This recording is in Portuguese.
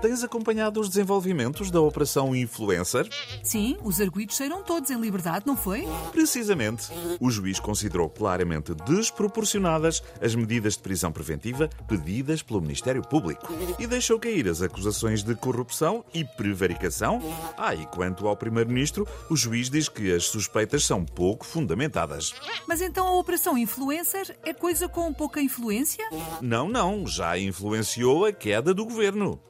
Tens acompanhado os desenvolvimentos da Operação Influencer? Sim, os arguídos saíram todos em liberdade, não foi? Precisamente. O juiz considerou claramente desproporcionadas as medidas de prisão preventiva pedidas pelo Ministério Público e deixou cair as acusações de corrupção e prevaricação. Ah, e quanto ao Primeiro-Ministro, o juiz diz que as suspeitas são pouco fundamentadas. Mas então a Operação Influencer é coisa com pouca influência? Não, não, já influenciou a queda do governo.